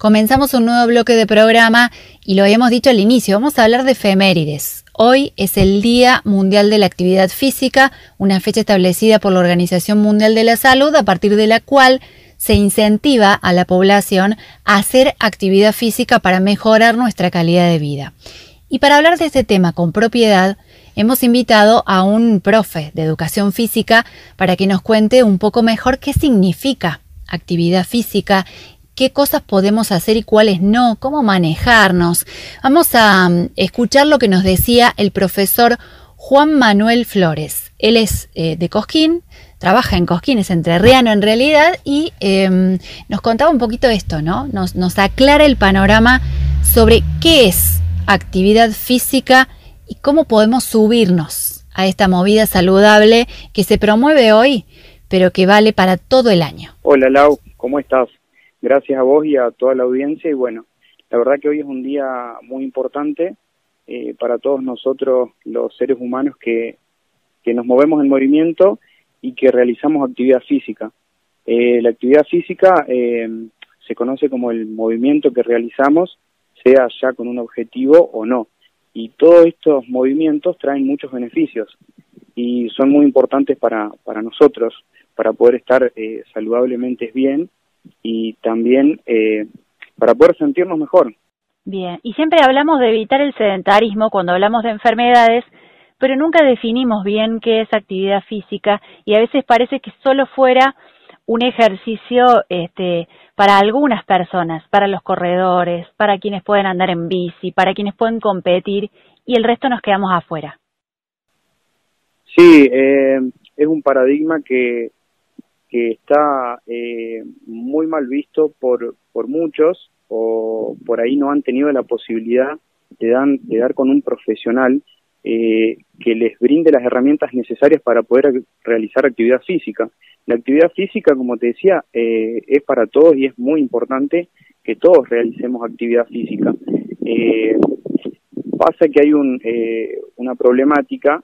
Comenzamos un nuevo bloque de programa y lo habíamos dicho al inicio, vamos a hablar de efemérides. Hoy es el Día Mundial de la Actividad Física, una fecha establecida por la Organización Mundial de la Salud a partir de la cual se incentiva a la población a hacer actividad física para mejorar nuestra calidad de vida. Y para hablar de este tema con propiedad, hemos invitado a un profe de educación física para que nos cuente un poco mejor qué significa actividad física qué cosas podemos hacer y cuáles no, cómo manejarnos. Vamos a um, escuchar lo que nos decía el profesor Juan Manuel Flores. Él es eh, de Cosquín, trabaja en Cosquín, es entrerriano en realidad, y em, nos contaba un poquito esto, ¿no? Nos, nos aclara el panorama sobre qué es actividad física y cómo podemos subirnos a esta movida saludable que se promueve hoy, pero que vale para todo el año. Hola Lau, ¿cómo estás? Gracias a vos y a toda la audiencia. Y bueno, la verdad que hoy es un día muy importante eh, para todos nosotros los seres humanos que, que nos movemos en movimiento y que realizamos actividad física. Eh, la actividad física eh, se conoce como el movimiento que realizamos, sea ya con un objetivo o no. Y todos estos movimientos traen muchos beneficios y son muy importantes para, para nosotros, para poder estar saludablemente bien y también eh, para poder sentirnos mejor. Bien, y siempre hablamos de evitar el sedentarismo cuando hablamos de enfermedades, pero nunca definimos bien qué es actividad física y a veces parece que solo fuera un ejercicio este, para algunas personas, para los corredores, para quienes pueden andar en bici, para quienes pueden competir y el resto nos quedamos afuera. Sí, eh, es un paradigma que, que está eh, muy mal visto por, por muchos o por ahí no han tenido la posibilidad de, dan, de dar con un profesional eh, que les brinde las herramientas necesarias para poder realizar actividad física. La actividad física, como te decía, eh, es para todos y es muy importante que todos realicemos actividad física. pasa que hay un, una problemática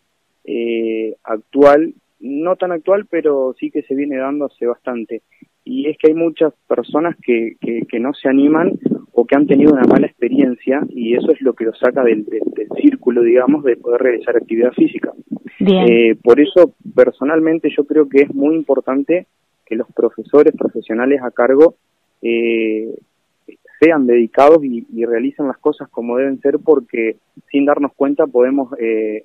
actual no tan actual, pero sí que se viene dando hace bastante. Y es que hay muchas personas que, que, no se animan o que han tenido una mala experiencia y eso es lo que los saca del, círculo, digamos, de poder realizar actividad física. Eh, por eso, personalmente, yo creo que es muy importante que los profesores profesionales a cargo eh, sean dedicados y, y, realicen las cosas como deben ser porque sin darnos cuenta podemos eh,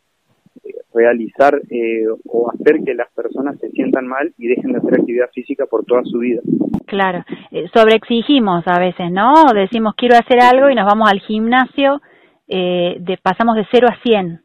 realizar eh, o hacer que las personas se sientan mal y dejen de hacer actividad física por toda su vida. Claro, eh, sobreexigimos a veces, ¿no? Decimos quiero hacer algo y nos vamos al gimnasio, eh, de, pasamos de 0 a 100.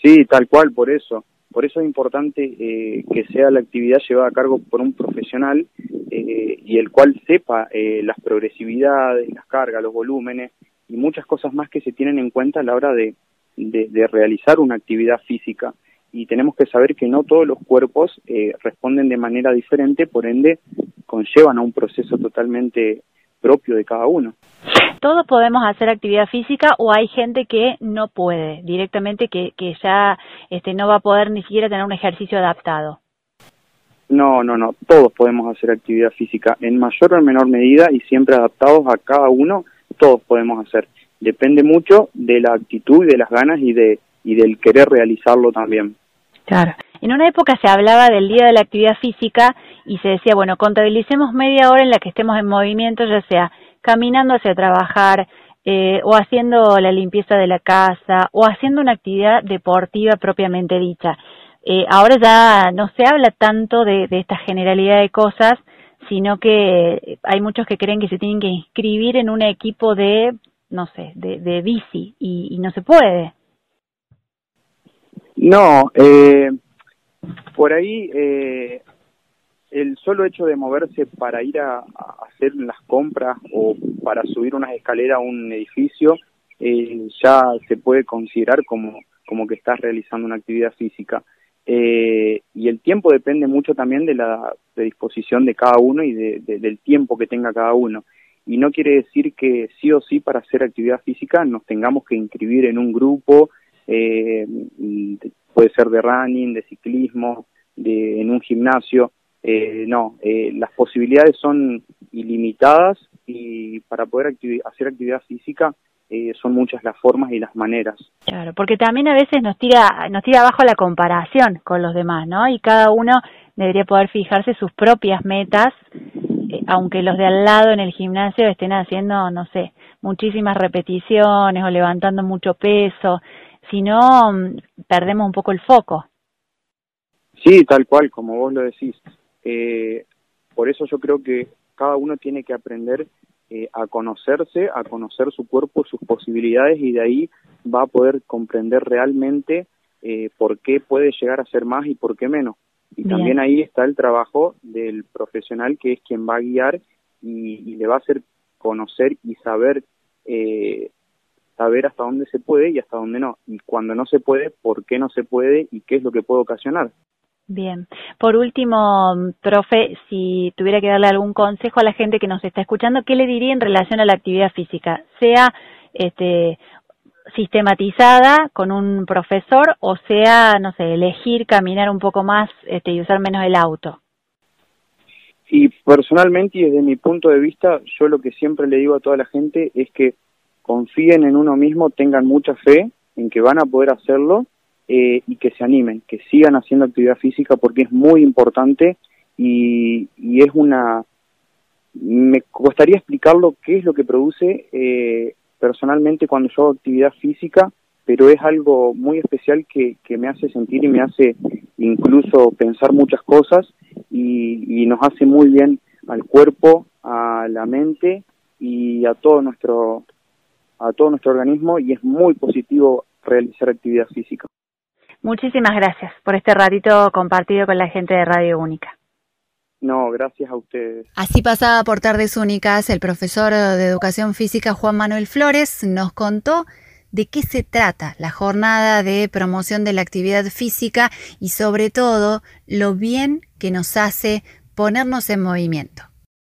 Sí, tal cual, por eso. Por eso es importante eh, que sea la actividad llevada a cargo por un profesional y el cual sepa las progresividades, las cargas, los volúmenes y muchas cosas más que se tienen en cuenta a la hora de, de, realizar una actividad física y tenemos que saber que no todos los cuerpos eh, responden de manera diferente, por ende conllevan a un proceso totalmente propio de cada uno. ¿Todos podemos hacer actividad física o hay gente que no puede, directamente que, que ya este, no va a poder ni siquiera tener un ejercicio adaptado? No, no, no, todos podemos hacer actividad física en mayor o menor medida y siempre adaptados a cada uno, todos podemos hacer depende mucho de la actitud, de las ganas y de y del querer realizarlo también. Claro. En una época se hablaba del Día de la Actividad Física y se decía, bueno, contabilicemos media hora en la que estemos en movimiento, ya sea caminando hacia trabajar, eh, o haciendo la limpieza de la casa, o haciendo una actividad deportiva propiamente dicha. Eh, ahora ya no se habla tanto de, de esta generalidad de cosas, sino que hay muchos que creen que se tienen que inscribir en un equipo de no sé, de, de bici y, no se puede. No, eh, por ahí eh, el solo hecho de moverse para ir a, hacer las compras o para subir unas escaleras a un edificio eh, ya se puede considerar como, como que estás realizando una actividad física. Eh, y el tiempo depende mucho también de la disposición de cada uno y de, del tiempo que tenga cada uno y no quiere decir que sí o sí para hacer actividad física nos tengamos que inscribir en un grupo, eh, puede ser de running, de ciclismo, de, en un gimnasio, eh, no, eh, las posibilidades son ilimitadas y, para poder hacer actividad física eh, son muchas las formas y las maneras. Claro, porque también a veces nos tira, nos tira abajo la comparación con los demás, ¿no? Y cada uno debería poder fijarse sus propias metas, aunque los de al lado en el gimnasio estén haciendo, no sé, muchísimas repeticiones o levantando mucho peso, si no, mm, perdemos un poco el foco. Sí, tal cual, como vos lo decís. Eh, por eso yo creo que cada uno tiene que aprender eh, a conocerse, a conocer su cuerpo, sus posibilidades y de ahí va a poder comprender realmente eh, por qué puede llegar a ser más y por qué menos. Y también ahí está el trabajo del profesional que es quien va a guiar y, le va a hacer conocer y saber eh, saber hasta dónde se puede y hasta dónde no. Y cuando no se puede, por qué no se puede y qué es lo que puede ocasionar. Bien. Por último, profe, si tuviera que darle algún consejo a la gente que nos está escuchando, ¿qué le diría en relación a la actividad física? Sea este, sistematizada con un profesor o sea, no sé, elegir caminar un poco más este, y usar menos el auto. Y personalmente y desde mi punto de vista, yo lo que siempre le digo a toda la gente es que confíen en uno mismo, tengan mucha fe en que van a poder hacerlo eh, y que se animen, que sigan haciendo actividad física porque es muy importante y, es una... Me costaría explicarlo qué es lo que produce eh, personalmente cuando yo hago actividad física, pero es algo muy especial que, que me hace sentir y me hace incluso pensar muchas cosas y, y nos hace muy bien al cuerpo, a la mente y a todo nuestro a todo nuestro organismo y es muy positivo realizar actividad física. Muchísimas gracias por este ratito compartido con la gente de Radio Única. No, gracias a ustedes. Así pasaba por Tardes Únicas, el profesor de Educación Física Juan Manuel Flores nos contó de qué se trata la jornada de promoción de la actividad física y sobre todo lo bien que nos hace ponernos en movimiento.